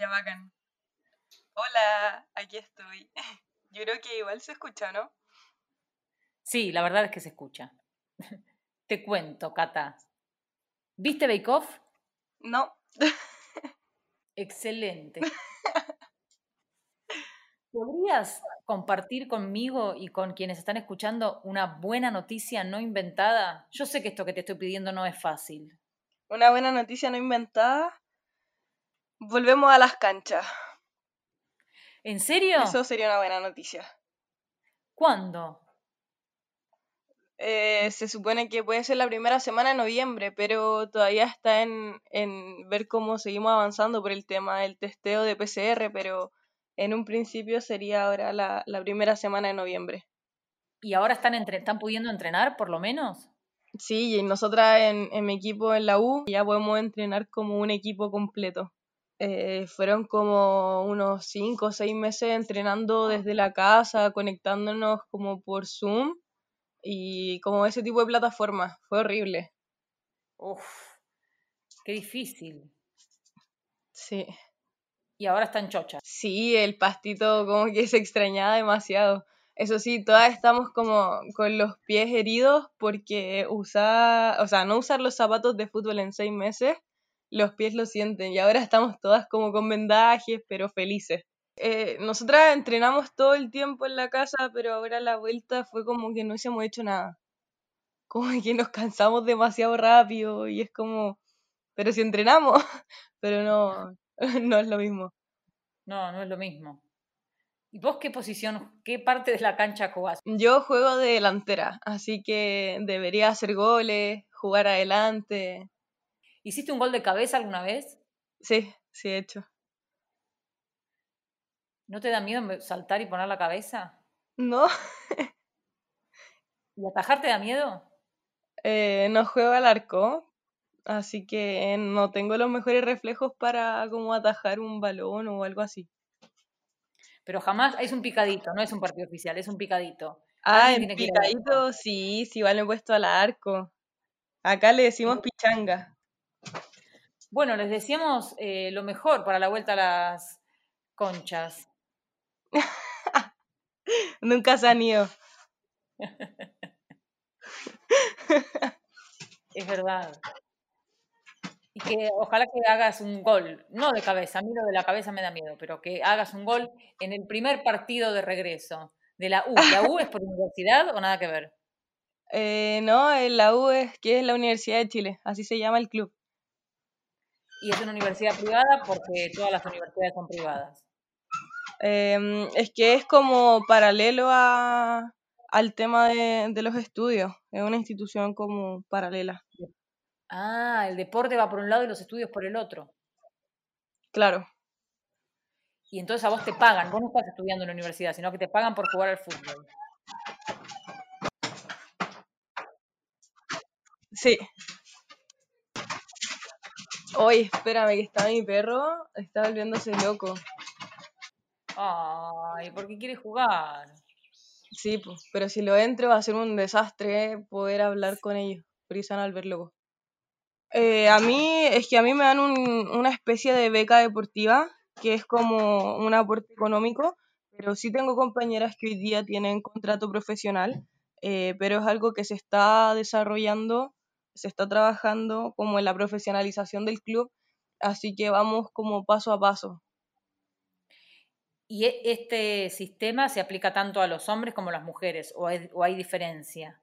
Ya bacán. Hola, aquí estoy. Yo creo que igual se escucha, ¿no? Sí, la verdad es que se escucha. Te cuento, Cata. ¿Viste Bake Off? No. Excelente. ¿Podrías compartir conmigo y con quienes están escuchando una buena noticia no inventada? Yo sé que esto que te estoy pidiendo no es fácil. Una buena noticia no inventada. Volvemos a las canchas. ¿En serio? Eso sería una buena noticia. ¿Cuándo? Eh, se supone que puede ser la primera semana de noviembre, pero todavía está en, en ver cómo seguimos avanzando por el tema del testeo de PCR, pero en un principio sería ahora la, la primera semana de noviembre. ¿Y ahora están, entre, están pudiendo entrenar por lo menos? Sí, y nosotras en, en mi equipo en la U ya podemos entrenar como un equipo completo. Eh, fueron como unos cinco o seis meses entrenando desde la casa, conectándonos como por Zoom y como ese tipo de plataformas. Fue horrible. Uf, qué difícil. Sí. Y ahora están chochas. Sí, el pastito como que se extrañaba demasiado. Eso sí, todas estamos como con los pies heridos porque usar, o sea, no usar los zapatos de fútbol en seis meses, los pies lo sienten y ahora estamos todas como con vendajes, pero felices. Eh, nosotras entrenamos todo el tiempo en la casa, pero ahora la vuelta fue como que no hemos hecho nada. Como que nos cansamos demasiado rápido y es como, pero si entrenamos, pero no, no es lo mismo. No, no es lo mismo. ¿Y vos qué posición, qué parte de la cancha jugás? Yo juego de delantera, así que debería hacer goles, jugar adelante. ¿Hiciste un gol de cabeza alguna vez? Sí, sí he hecho. ¿No te da miedo saltar y poner la cabeza? No. ¿Y atajar te da miedo? Eh, no juego al arco, así que no tengo los mejores reflejos para como atajar un balón o algo así. Pero jamás es un picadito, no es un partido oficial, es un picadito. Ah, en picadito, sí, sí, vale puesto al arco. Acá le decimos pichanga. Bueno, les decíamos eh, lo mejor para la vuelta a las conchas. Nunca se han ido. es verdad. Y que ojalá que hagas un gol, no de cabeza, a mí lo de la cabeza me da miedo, pero que hagas un gol en el primer partido de regreso de la U. ¿La U es por universidad o nada que ver? Eh, no, la U es que es la Universidad de Chile, así se llama el club. Y es una universidad privada porque todas las universidades son privadas. Em, es que es como paralelo a, al tema de, de los estudios, es una institución como paralela. Ah, el deporte va por un lado y los estudios por el otro. Claro. Y entonces a vos te pagan, vos no estás estudiando en la universidad, sino que te pagan por jugar al fútbol. Sí. Oye, espérame, que está mi perro, está volviéndose loco. Ay, ¿por qué quiere jugar? Sí, pues, pero si lo entro va a ser un desastre poder hablar con ellos, porque se van a volver locos. Eh, a mí, es que a mí me dan un, una especie de beca deportiva, que es como un aporte económico, pero sí tengo compañeras que hoy día tienen contrato profesional, eh, pero es algo que se está desarrollando, se está trabajando como en la profesionalización del club, así que vamos como paso a paso. ¿Y e, este sistema se aplica tanto a los hombres como a las mujeres o hay, o hay diferencia?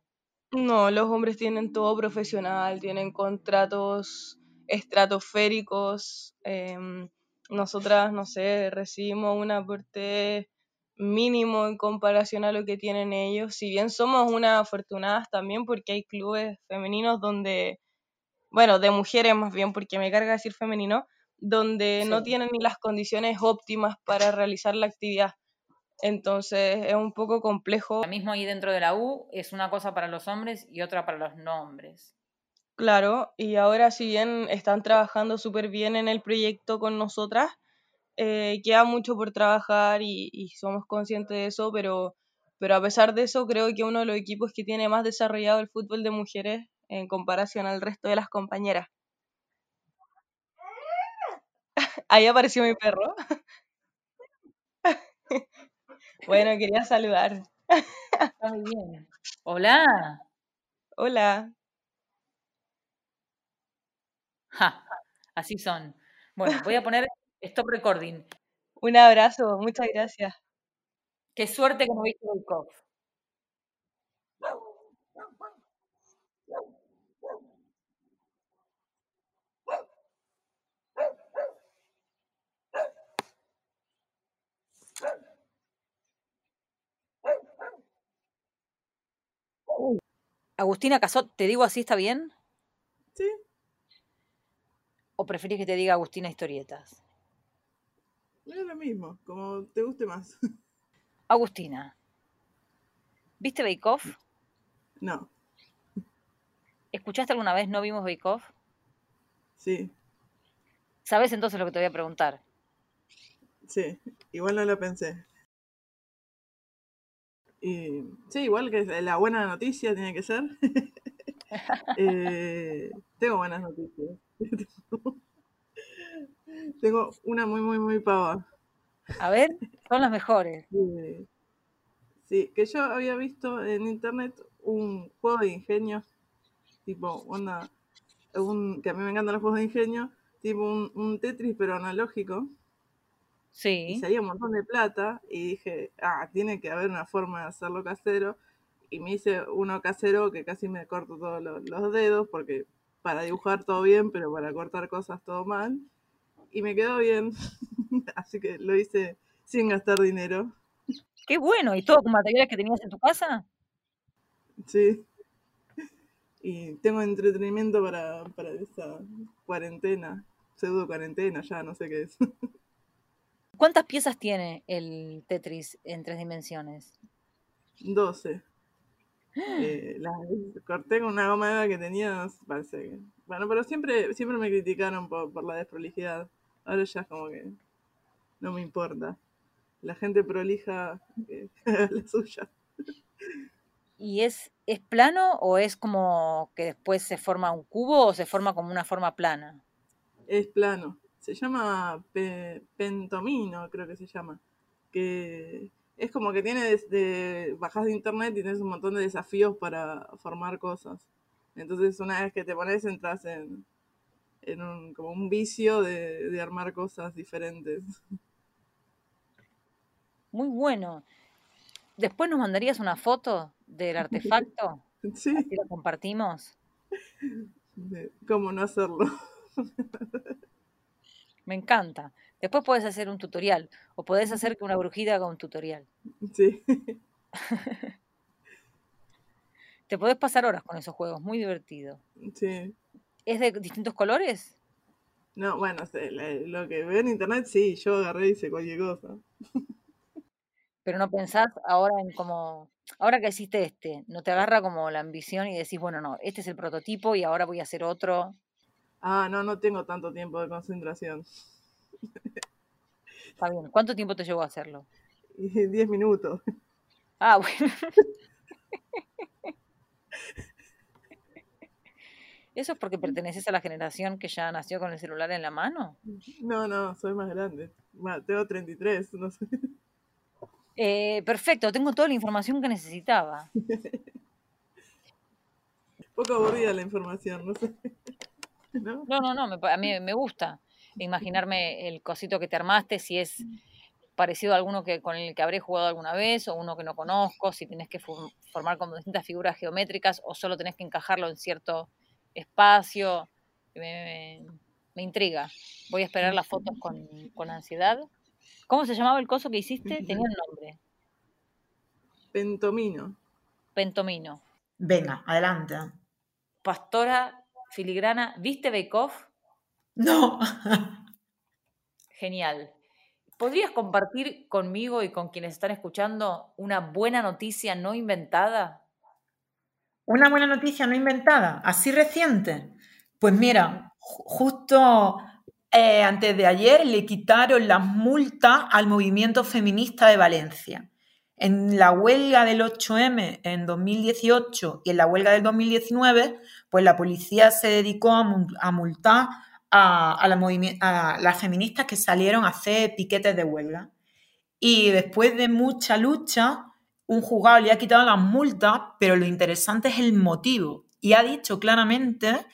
No, los hombres tienen todo profesional, tienen contratos estratosféricos. em, nosotras, no sé, recibimos un aporte mínimo en comparación a lo que tienen ellos. Si bien somos unas afortunadas también porque hay clubes femeninos donde, bueno, de mujeres más bien, porque me carga decir femenino, donde no tienen ni las condiciones óptimas para realizar la actividad. Entonces es un poco complejo. Lo mismo ahí dentro de la U es una cosa para los hombres y otra para los no hombres. Claro, y ahora si bien están trabajando súper bien en el proyecto con nosotras, eh, queda mucho por trabajar y, y somos conscientes de eso, pero, pero a pesar de eso creo que uno de los equipos que tiene más desarrollado el fútbol de mujeres en comparación al resto de las compañeras. Ahí apareció mi perro. bueno, quería saludar. Está muy bien. Hola. Hola. Ja, así son. Bueno, voy a poner stop recording. Un abrazo, muchas gracias. Qué suerte que no viste Bake Off. Agustina Casot, ¿te digo así está bien? Sí. ¿O preferís que te diga Agustina Historietas? Es lo mismo, como te guste más. Agustina, ¿viste Bake Off? No, ¿Escuchaste alguna vez No vimos Bake Off? sí, ¿Sabes entonces lo que te voy a preguntar? sí. Igual no lo pensé. Y sí, igual que la buena noticia tiene que ser. Eh, tengo buenas noticias. tengo una muy, muy, muy pava. A ver, son las mejores. Sí, que yo había visto en internet un juego de ingenio, tipo, onda, un, que a mí me encantan los juegos de ingenio, tipo un, un Tetris pero analógico, y Sí. salía un montón de plata, y dije, ah, tiene que haber una forma de hacerlo casero, y me hice uno casero que casi me corto todos lo- los dedos, porque para dibujar todo bien, pero para cortar cosas todo mal, y me quedó bien, así que lo hice sin gastar dinero, Qué bueno. ¿Y todo con materiales que tenías en tu casa? sí. Y tengo entretenimiento para, para esa cuarentena, pseudo cuarentena, ya no sé qué es. ¿Cuántas piezas tiene el Tetris en tres dimensiones? 12. Eh, las corté con una goma eva que tenía, parece que. Bueno, pero siempre, siempre me criticaron por, por la desprolijidad. Ahora ya es como que no me importa. La gente prolija eh, la suya. ¿Y es, es plano o es como que después se forma un cubo o se forma como una forma plana? Es plano. Se llama pe- pentomino, creo que se llama. Que es como que tiene desde bajas de internet y tienes un montón de desafíos para formar cosas. Entonces una vez que te pones entras en, en un, como un vicio de, de armar cosas diferentes. Muy bueno. ¿Después nos mandarías una foto del artefacto? Sí, Así lo compartimos. cómo no hacerlo. Me encanta. Después puedes hacer un tutorial o podés hacer que una brujita haga un tutorial. Sí, Te podés pasar horas con esos juegos, muy divertido. sí. ¿Es de distintos colores? No, bueno, lo que veo en internet, sí, yo agarré y hice cualquier cosa. Pero no pensás ahora en como, ahora que hiciste este, ¿no te agarra como la ambición y decís, bueno, no, este es el prototipo y ahora voy a hacer otro? Ah, no, no tengo tanto tiempo de concentración. Está bien. ¿Cuánto tiempo te llevó a hacerlo? 10 minutos. Ah, bueno. ¿Eso es porque perteneces a la generación que ya nació con el celular en la mano? No, no, soy más grande. Tengo 33, no sé. Eh, perfecto, tengo toda la información que necesitaba. Poco aburrida la información, no sé. ¿No? No, no, no, me a mí me gusta imaginarme el cosito que te armaste, si es parecido a alguno que, con el que habré jugado alguna vez o uno que no conozco, si tenés que formar como distintas figuras geométricas o solo tenés que encajarlo en cierto espacio. Me, me- me intriga. Voy a esperar las fotos con, con ansiedad. ¿Cómo se llamaba el coso que hiciste? Tenía un nombre. Pentomino. Pentomino. Venga, adelante. Pastora filigrana. ¿Viste Bake Off? No. Genial. ¿Podrías compartir conmigo y con quienes están escuchando una buena noticia no inventada? Una buena noticia no inventada, así reciente. Pues mira, ju- justo eh, antes de ayer le quitaron las multas al movimiento feminista de Valencia. En la huelga del 8M en 2018 y en la huelga del 2019, pues la policía se dedicó a, mul- a multar a las feministas que salieron a hacer piquetes de huelga. Y después de mucha lucha, un juzgado le ha quitado las multas, pero lo interesante es el motivo. Y ha dicho claramente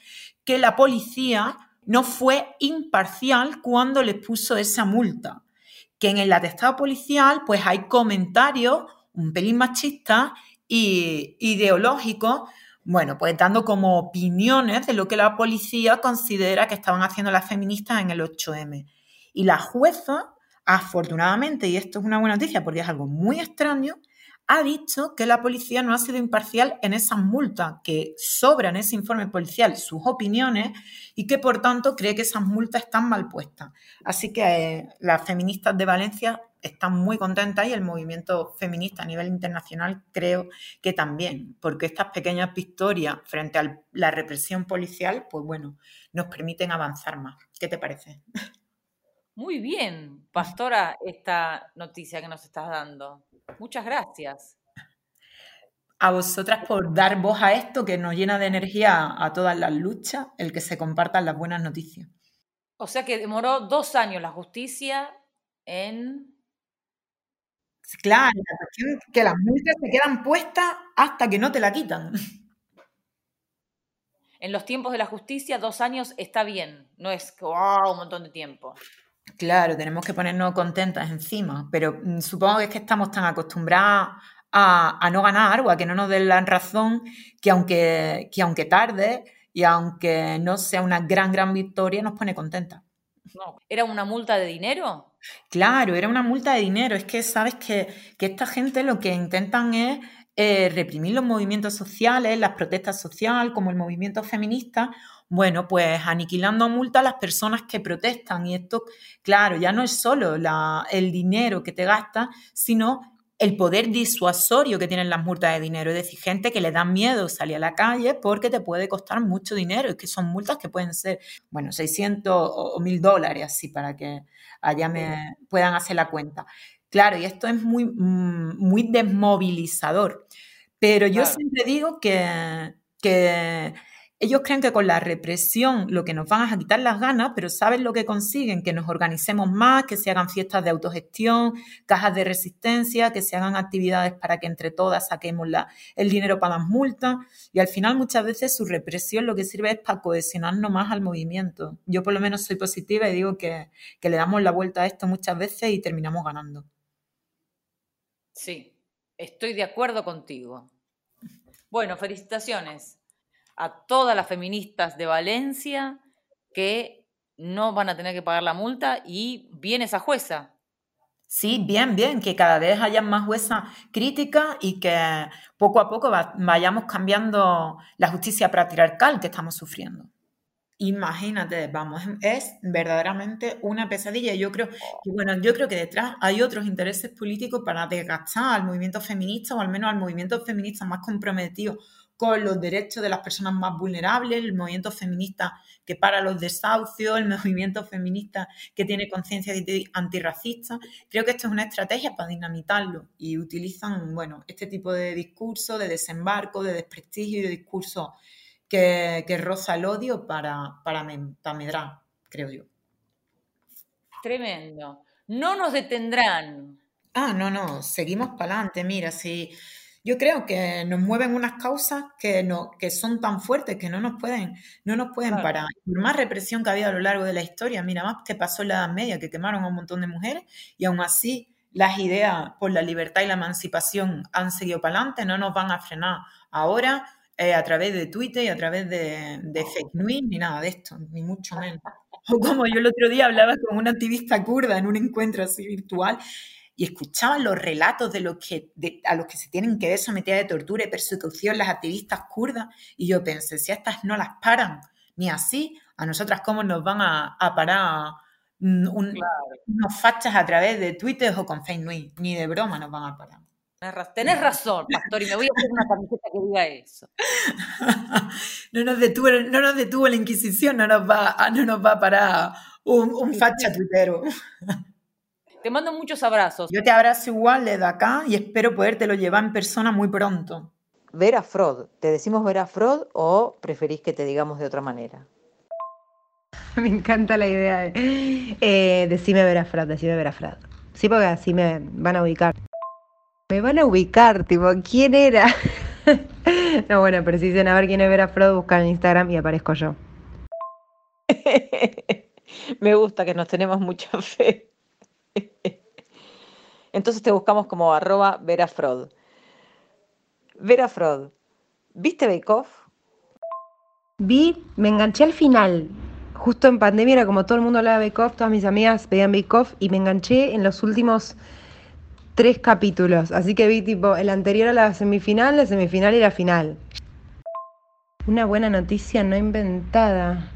que la policía no fue imparcial cuando les puso esa multa. Que en el atestado policial, pues hay comentarios un pelín machistas y ideológicos, bueno, pues dando como opiniones de lo que la policía considera que estaban haciendo las feministas en el 8M. Y la jueza, afortunadamente, y esto es una buena noticia porque es algo muy extraño, ha dicho que la policía no ha sido imparcial en esas multas, que sobran ese informe policial sus opiniones y que por tanto cree que esas multas están mal puestas. Así que eh, las feministas de Valencia están muy contentas y el movimiento feminista a nivel internacional creo que también, porque estas pequeñas victorias frente a la represión policial, pues bueno, nos permiten avanzar más. ¿Qué te parece? Muy bien, pastora, esta noticia que nos estás dando. Muchas gracias. A vosotras por dar voz a esto que nos llena de energía a todas las luchas, el que se compartan las buenas noticias. O sea que demoró dos años la justicia en... Claro, la cuestión es que las multas se quedan puestas hasta que no te la quitan. En los tiempos de la justicia, dos años está bien, no es wow, un montón de tiempo. Claro, tenemos que ponernos contentas encima, pero mm, supongo que es que estamos tan acostumbradas a, no ganar o a que no nos den la razón que aunque, que aunque tarde y aunque no sea una gran, gran victoria, nos pone contentas. No. ¿Era una multa de dinero? Claro, era una multa de dinero. Es que sabes que, esta gente lo que intentan es eh, reprimir los movimientos sociales, las protestas sociales, como el movimiento feminista, bueno, pues aniquilando a multa a las personas que protestan. Y esto, claro, ya no es solo el dinero que te gastas, sino el poder disuasorio que tienen las multas de dinero. Es decir, gente que le da miedo salir a la calle porque te puede costar mucho dinero. Es que son multas que pueden ser, bueno, 600 o 1000 dólares, así para que allá me puedan hacer la cuenta. Claro, y esto es muy, mm, muy desmovilizador. Pero yo siempre digo que, que ellos creen que con la represión lo que nos van a quitar las ganas, pero ¿saben lo que consiguen? Que nos organicemos más, que se hagan fiestas de autogestión, cajas de resistencia, que se hagan actividades para que entre todas saquemos el dinero para las multas. Y al final muchas veces su represión lo que sirve es para cohesionarnos más al movimiento. Yo por lo menos soy positiva y digo que, que le damos la vuelta a esto muchas veces y terminamos ganando. Sí, estoy de acuerdo contigo. Bueno, felicitaciones a todas las feministas de Valencia que no van a tener que pagar la multa y viene esa jueza. Sí, bien, bien, que cada vez haya más juezas críticas y que poco a poco vayamos cambiando la justicia patriarcal que estamos sufriendo. Imagínate, vamos, es verdaderamente una pesadilla. Yo creo que, bueno, yo creo que detrás hay otros intereses políticos para desgastar al movimiento feminista o al menos al movimiento feminista más comprometido con los derechos de las personas más vulnerables, el movimiento feminista que para los desahucios, el movimiento feminista que tiene conciencia antirracista. Creo que esto es una estrategia para dinamitarlo y utilizan, bueno, este tipo de discurso, de desembarco, de desprestigio y de discurso que, roza el odio para, para, para medrar, creo yo. Tremendo. No nos detendrán. Ah, no, no, seguimos para adelante. Mira, si yo creo que nos mueven unas causas que, no, que son tan fuertes que no nos pueden, no nos pueden parar. Por más represión que ha habido a lo largo de la historia, mira más que pasó en la Edad Media, que quemaron a un montón de mujeres, y aún así las ideas por la libertad y la emancipación han seguido para adelante, no nos van a frenar ahora eh, a través de Twitter y a través de, de fake news, ni nada de esto, ni mucho menos. O como yo el otro día hablaba con una activista kurda en un encuentro así virtual, y escuchaban los relatos de, los que, a los que se tienen que ver sometidas de tortura y persecución las activistas kurdas, y yo pensé, si estas no las paran ni así, a nosotras cómo nos van a, parar unos fachas a través de Twitter o con Facebook, ni de broma nos van a parar. Tenés razón, Pastor, y me voy a hacer una camiseta que diga eso. no, nos detuvo, no nos detuvo la Inquisición, no nos va, no nos va a parar un, un facha tuitero. Te mando muchos abrazos. Yo te abrazo igual desde acá y espero podértelo llevar en persona muy pronto. Vera Frod, ¿te decimos Vera Frod o preferís que te digamos de otra manera? Me encanta la idea de eh, decime Verafrad, decime Verafrad. Sí, porque así me van a ubicar. Me van a ubicar, tipo, ¿quién era? no, bueno, pero si dicen a ver quién es Verafrad, buscan en Instagram y aparezco yo. Me gusta que nos tenemos mucha fe. Entonces te buscamos como arroba verafrod. Verafrod, ¿viste Bake? Vi, me enganché al final. Justo en pandemia era como todo el mundo hablaba de Bake todas mis amigas veían Bake y me enganché en los últimos tres capítulos. Así que vi tipo el anterior a la semifinal, la semifinal y la final. Una buena noticia no inventada.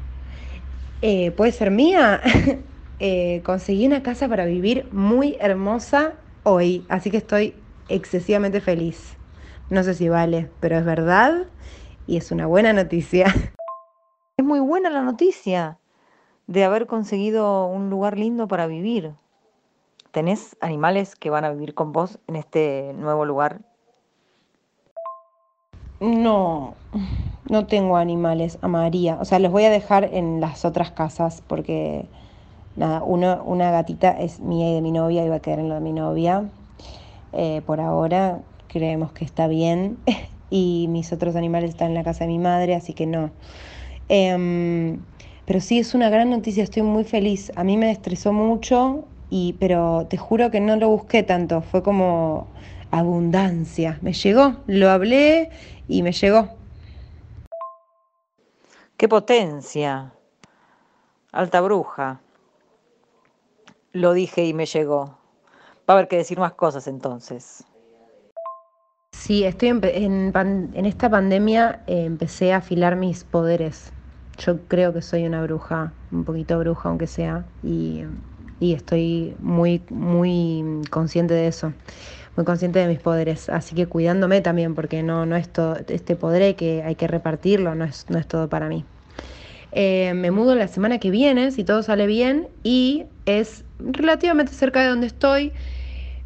Eh, ¿Puede ser mía? Eh, conseguí una casa para vivir muy hermosa hoy, así que estoy excesivamente feliz. No sé si vale, pero es verdad y es una buena noticia. Es muy buena la noticia de haber conseguido un lugar lindo para vivir. ¿Tenés animales que van a vivir con vos en este nuevo lugar? No, no tengo animales a María. O sea, los voy a dejar en las otras casas porque, nada, una gatita es mía y de mi novia y va a quedar en la de mi novia. Eh, por ahora creemos que está bien. y mis otros animales están en la casa de mi madre, así que no. Em, pero sí, es una gran noticia, estoy muy feliz. A mí me estresó mucho, y, pero te juro que no lo busqué tanto, fue como abundancia. Me llegó, lo hablé y me llegó. ¡Qué potencia! Alta bruja. Lo dije y me llegó. Va a haber que decir más cosas entonces. Sí, estoy en, en, esta pandemia eh, empecé a afilar mis poderes. Yo creo que soy una bruja, un poquito bruja aunque sea, y, y estoy muy, muy consciente de eso muy consciente de mis poderes, así que cuidándome también, porque no, no es todo, este poder que hay que repartirlo, no es, no es todo para mí. Eh, me mudo la semana que viene, si todo sale bien, y es relativamente cerca de donde estoy.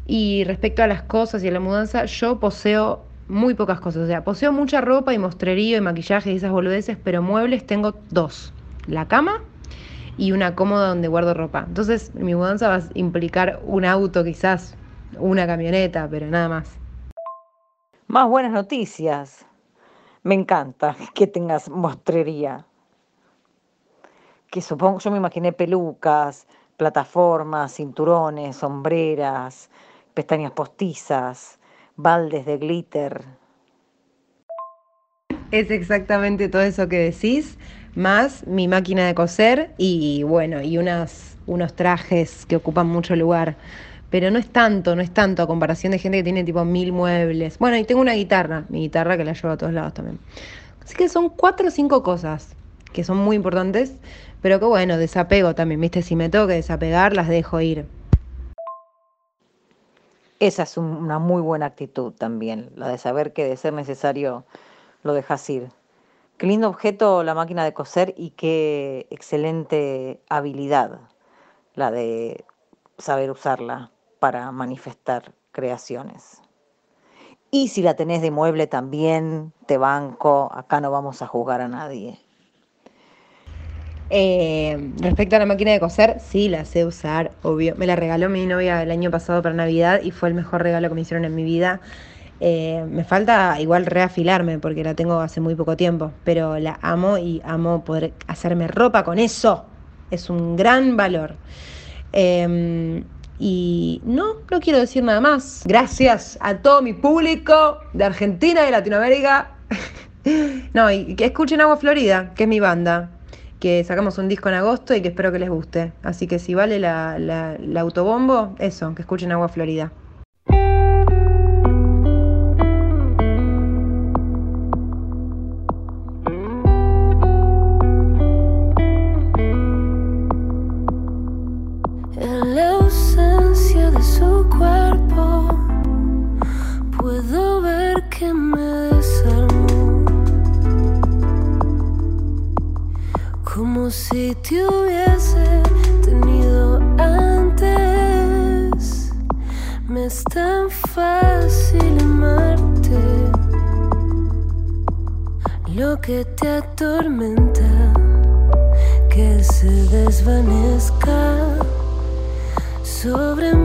Y respecto a las cosas y a la mudanza, yo poseo muy pocas cosas. O sea, poseo mucha ropa y mostrerío y maquillaje y esas boludeces, pero muebles tengo dos. La cama y una cómoda donde guardo ropa. Entonces, mi mudanza va a implicar un auto quizás, una camioneta, pero nada más. Más buenas noticias. Me encanta que tengas mostrería. Que supongo, yo me imaginé pelucas, plataformas, cinturones, sombreras, pestañas postizas, baldes de glitter. Es exactamente todo eso que decís, más mi máquina de coser y bueno, y unas, unos trajes que ocupan mucho lugar pero no es tanto, no es tanto a comparación de gente que tiene tipo mil muebles. Bueno, y tengo una guitarra, mi guitarra que la llevo a todos lados también. Así que son cuatro o cinco cosas que son muy importantes, pero que bueno, desapego también, ¿viste? Si me tengo que desapegar, las dejo ir. Esa es una muy buena actitud también, la de saber que de ser necesario lo dejas ir. Qué lindo objeto la máquina de coser y qué excelente habilidad la de saber usarla para manifestar creaciones. Y si la tenés de mueble también, te banco, acá no vamos a juzgar a nadie. Eh, respecto a la máquina de coser, sí la sé usar, obvio. Me la regaló mi novia el año pasado para Navidad y fue el mejor regalo que me hicieron en mi vida. Eh, me falta igual reafilarme porque la tengo hace muy poco tiempo, pero la amo y amo poder hacerme ropa con eso. Es un gran valor. Em, y no, no quiero decir nada más. Gracias a todo mi público de Argentina y Latinoamérica. no, y que escuchen Agua Florida, que es mi banda. Que sacamos un disco en agosto y que espero que les guste. Así que si vale la, la autobombo, eso, que escuchen Agua Florida. Si te hubiese tenido antes. Me es tan fácil amarte. Lo que te atormenta, que se desvanezca sobre mí.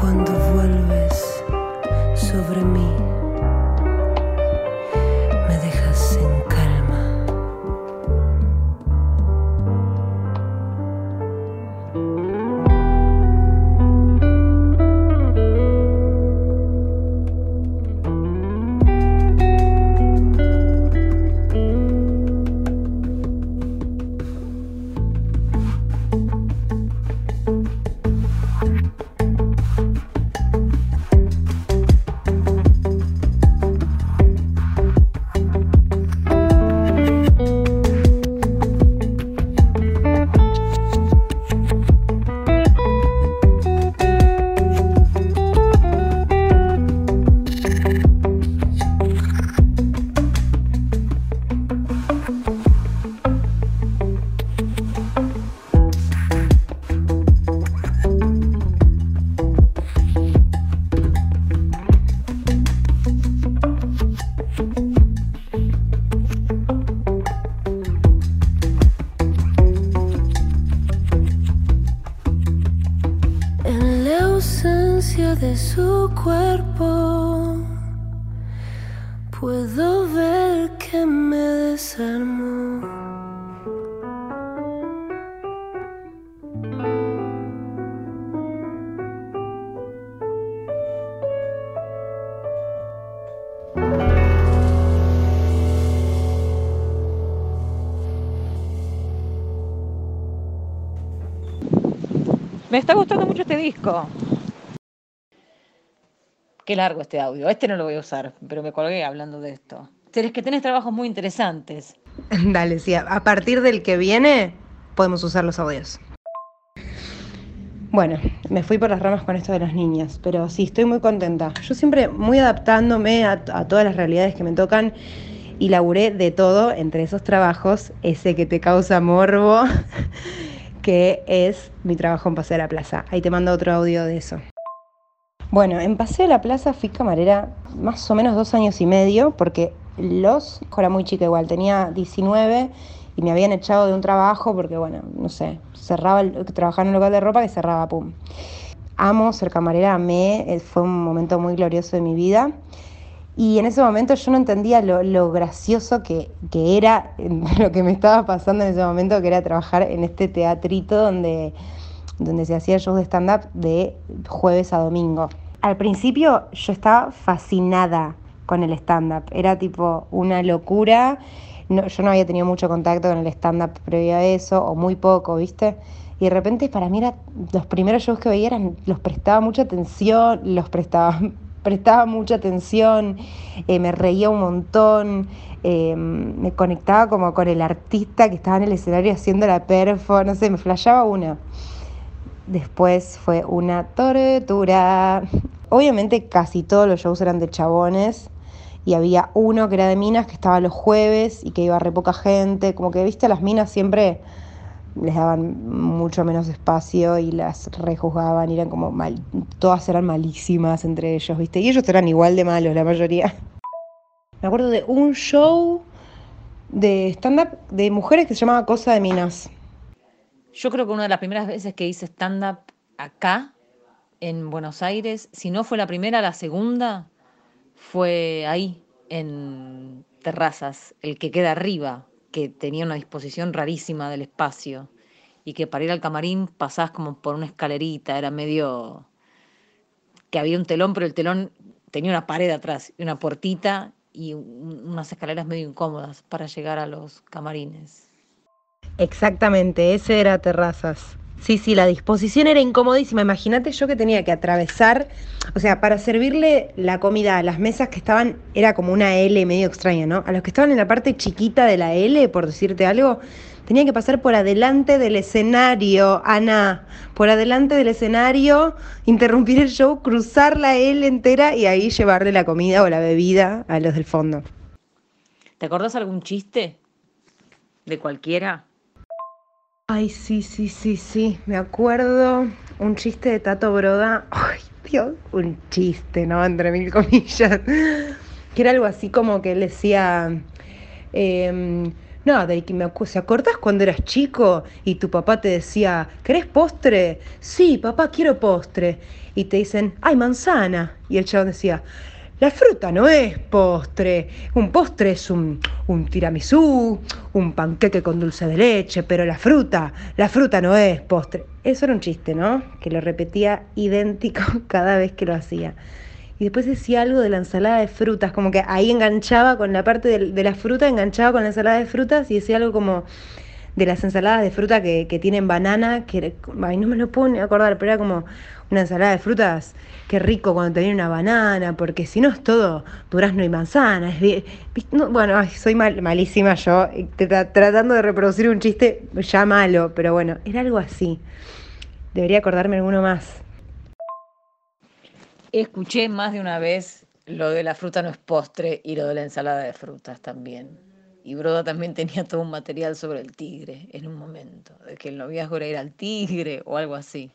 Cuando vuelves sobre mí, Me está gustando mucho este disco. Qué largo este audio. Este no lo voy a usar, pero me colgué hablando de esto. Es que tenés trabajos muy interesantes. Dale, sí, a a partir del que viene podemos usar los audios. Bueno, me fui por las ramas con esto de las niñas, pero sí, estoy muy contenta. Yo siempre muy adaptándome a, a todas las realidades que me tocan y laburé de todo entre esos trabajos, ese que te causa morbo, que es mi trabajo en Paseo de la Plaza. Ahí te mando otro audio de eso. Bueno, en Paseo de la Plaza fui camarera más o menos dos años y medio, porque los, era muy chica igual, tenía 19 y me habían echado de un trabajo porque, bueno, no sé, cerraba, el, trabajaba en un local de ropa que cerraba, pum. Amo ser camarera, amé, eh, fue un momento muy glorioso de mi vida. Y en ese momento yo no entendía lo, gracioso que, que, era lo que me estaba pasando en ese momento, que era trabajar en este teatrito donde, donde se hacía shows de stand-up de jueves a domingo. Al principio yo estaba fascinada con el stand-up, era tipo una locura yo no había tenido mucho contacto con el stand-up previo a eso, o muy poco, ¿viste? Y de repente para mí era, los primeros shows que veía eran, los prestaba mucha atención, los prestaba, prestaba mucha atención, eh, me reía un montón, eh, me conectaba como con el artista que estaba en el escenario haciendo la perfo, no sé, me flashaba una. Después fue una tortura. Obviamente casi todos los shows eran de chabones, y había uno que era de minas que estaba los jueves y que iba re poca gente, como que viste las minas siempre les daban mucho menos espacio y las rejuzgaban y eran como mal, todas eran malísimas entre ellos, viste, y ellos eran igual de malos la mayoría. Me acuerdo de un show de stand-up de mujeres que se llamaba Cosa de Minas. Yo creo que una de las primeras veces que hice stand-up acá, en Buenos Aires, si no fue la primera, la segunda, fue ahí, en Terrazas, el que queda arriba, que tenía una disposición rarísima del espacio y que para ir al camarín pasás como por una escalerita, era medio que había un telón, pero el telón tenía una pared atrás y una puertita y unas escaleras medio incómodas para llegar a los camarines. Exactamente, ese era Terrazas. Sí, sí, la disposición era incomodísima. Imagínate yo que tenía que atravesar, o sea, para servirle la comida a las mesas que estaban, era como una L medio extraña, ¿no? A los que estaban en la parte chiquita de la L, por decirte algo, tenía que pasar por adelante del escenario, Ana, por adelante del escenario, interrumpir el show, cruzar la L entera y ahí llevarle la comida o la bebida a los del fondo. ¿Te acordás algún chiste? ¿De cualquiera? Ay, sí, sí, sí, sí. Me acuerdo un chiste de Tato Broda. Ay, Dios, un chiste, ¿no? Entre mil comillas. Que era algo así como que él decía. Eh, no, de que me ¿se acordás cuando eras chico y tu papá te decía, ¿querés postre? Sí, papá, quiero postre. Y te dicen, ay, manzana. Y el chabón decía, la fruta no es postre. Un postre es un, un tiramisú, un panqueque con dulce de leche, pero la fruta, la fruta no es postre. Eso era un chiste, ¿no? Que lo repetía idéntico cada vez que lo hacía. Y después decía algo de la ensalada de frutas, como que ahí enganchaba con la parte de, la fruta, enganchaba con la ensalada de frutas y decía algo como de las ensaladas de fruta que, que tienen banana, que ay, no me lo puedo acordar, pero era como una ensalada de frutas, qué rico cuando te una banana, porque si no es todo durazno y manzana. Es bueno, soy malísima yo, tratando de reproducir un chiste ya malo, pero bueno, era algo así. Debería acordarme alguno más. Escuché más de una vez lo de la fruta no es postre y lo de la ensalada de frutas también. Y Broda también tenía todo un material sobre el tigre en un momento, de que el noviazgo era el tigre o algo así.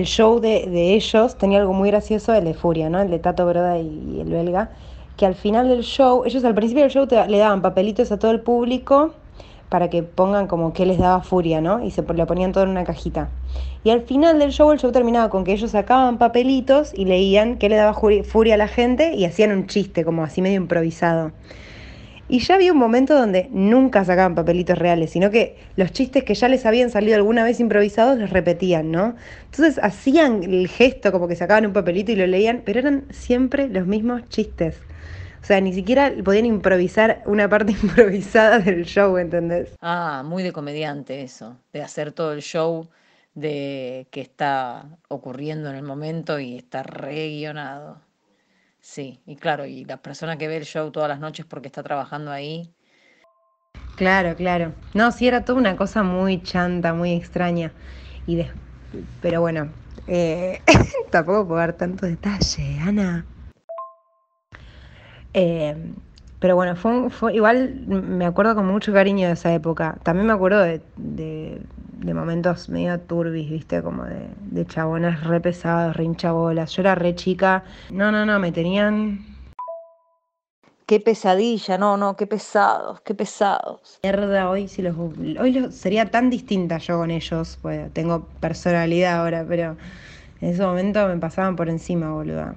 El show de, ellos tenía algo muy gracioso, el de Furia, ¿no? El de Tato Broda y, el belga, que al final del show, ellos al principio del show le daban papelitos a todo el público para que pongan como que les daba furia, ¿no? Y se lo ponían todo en una cajita. Y al final del show, el show terminaba con que ellos sacaban papelitos y leían qué le daba furia a la gente y hacían un chiste, como así medio improvisado. Y ya había un momento donde nunca sacaban papelitos reales, sino que los chistes que ya les habían salido alguna vez improvisados los repetían, ¿no? Entonces hacían el gesto como que sacaban un papelito y lo leían, pero eran siempre los mismos chistes. O sea, ni siquiera podían improvisar una parte improvisada del show, ¿entendés? Ah, muy de comediante eso, de hacer todo el show de que está ocurriendo en el momento y está re guionado. Sí, y claro, y la persona que ve el show todas las noches porque está trabajando ahí. Claro, claro. No, sí era toda una cosa muy chanta, muy extraña. Y Pero bueno, eh, tampoco puedo dar tanto detalle, Ana. Eh, Pero bueno, fue, fue igual me acuerdo con mucho cariño de esa época. También me acuerdo de, de momentos medio turbis, viste, como de, de chabonas re pesados, re hinchabolas. Yo era re chica. No, no, no, me tenían Qué pesadilla, no, no, qué pesados, qué pesados. mierda hoy si los hoy lo- sería tan distinta yo con ellos, pues tengo personalidad ahora, pero en ese momento me pasaban por encima, boluda.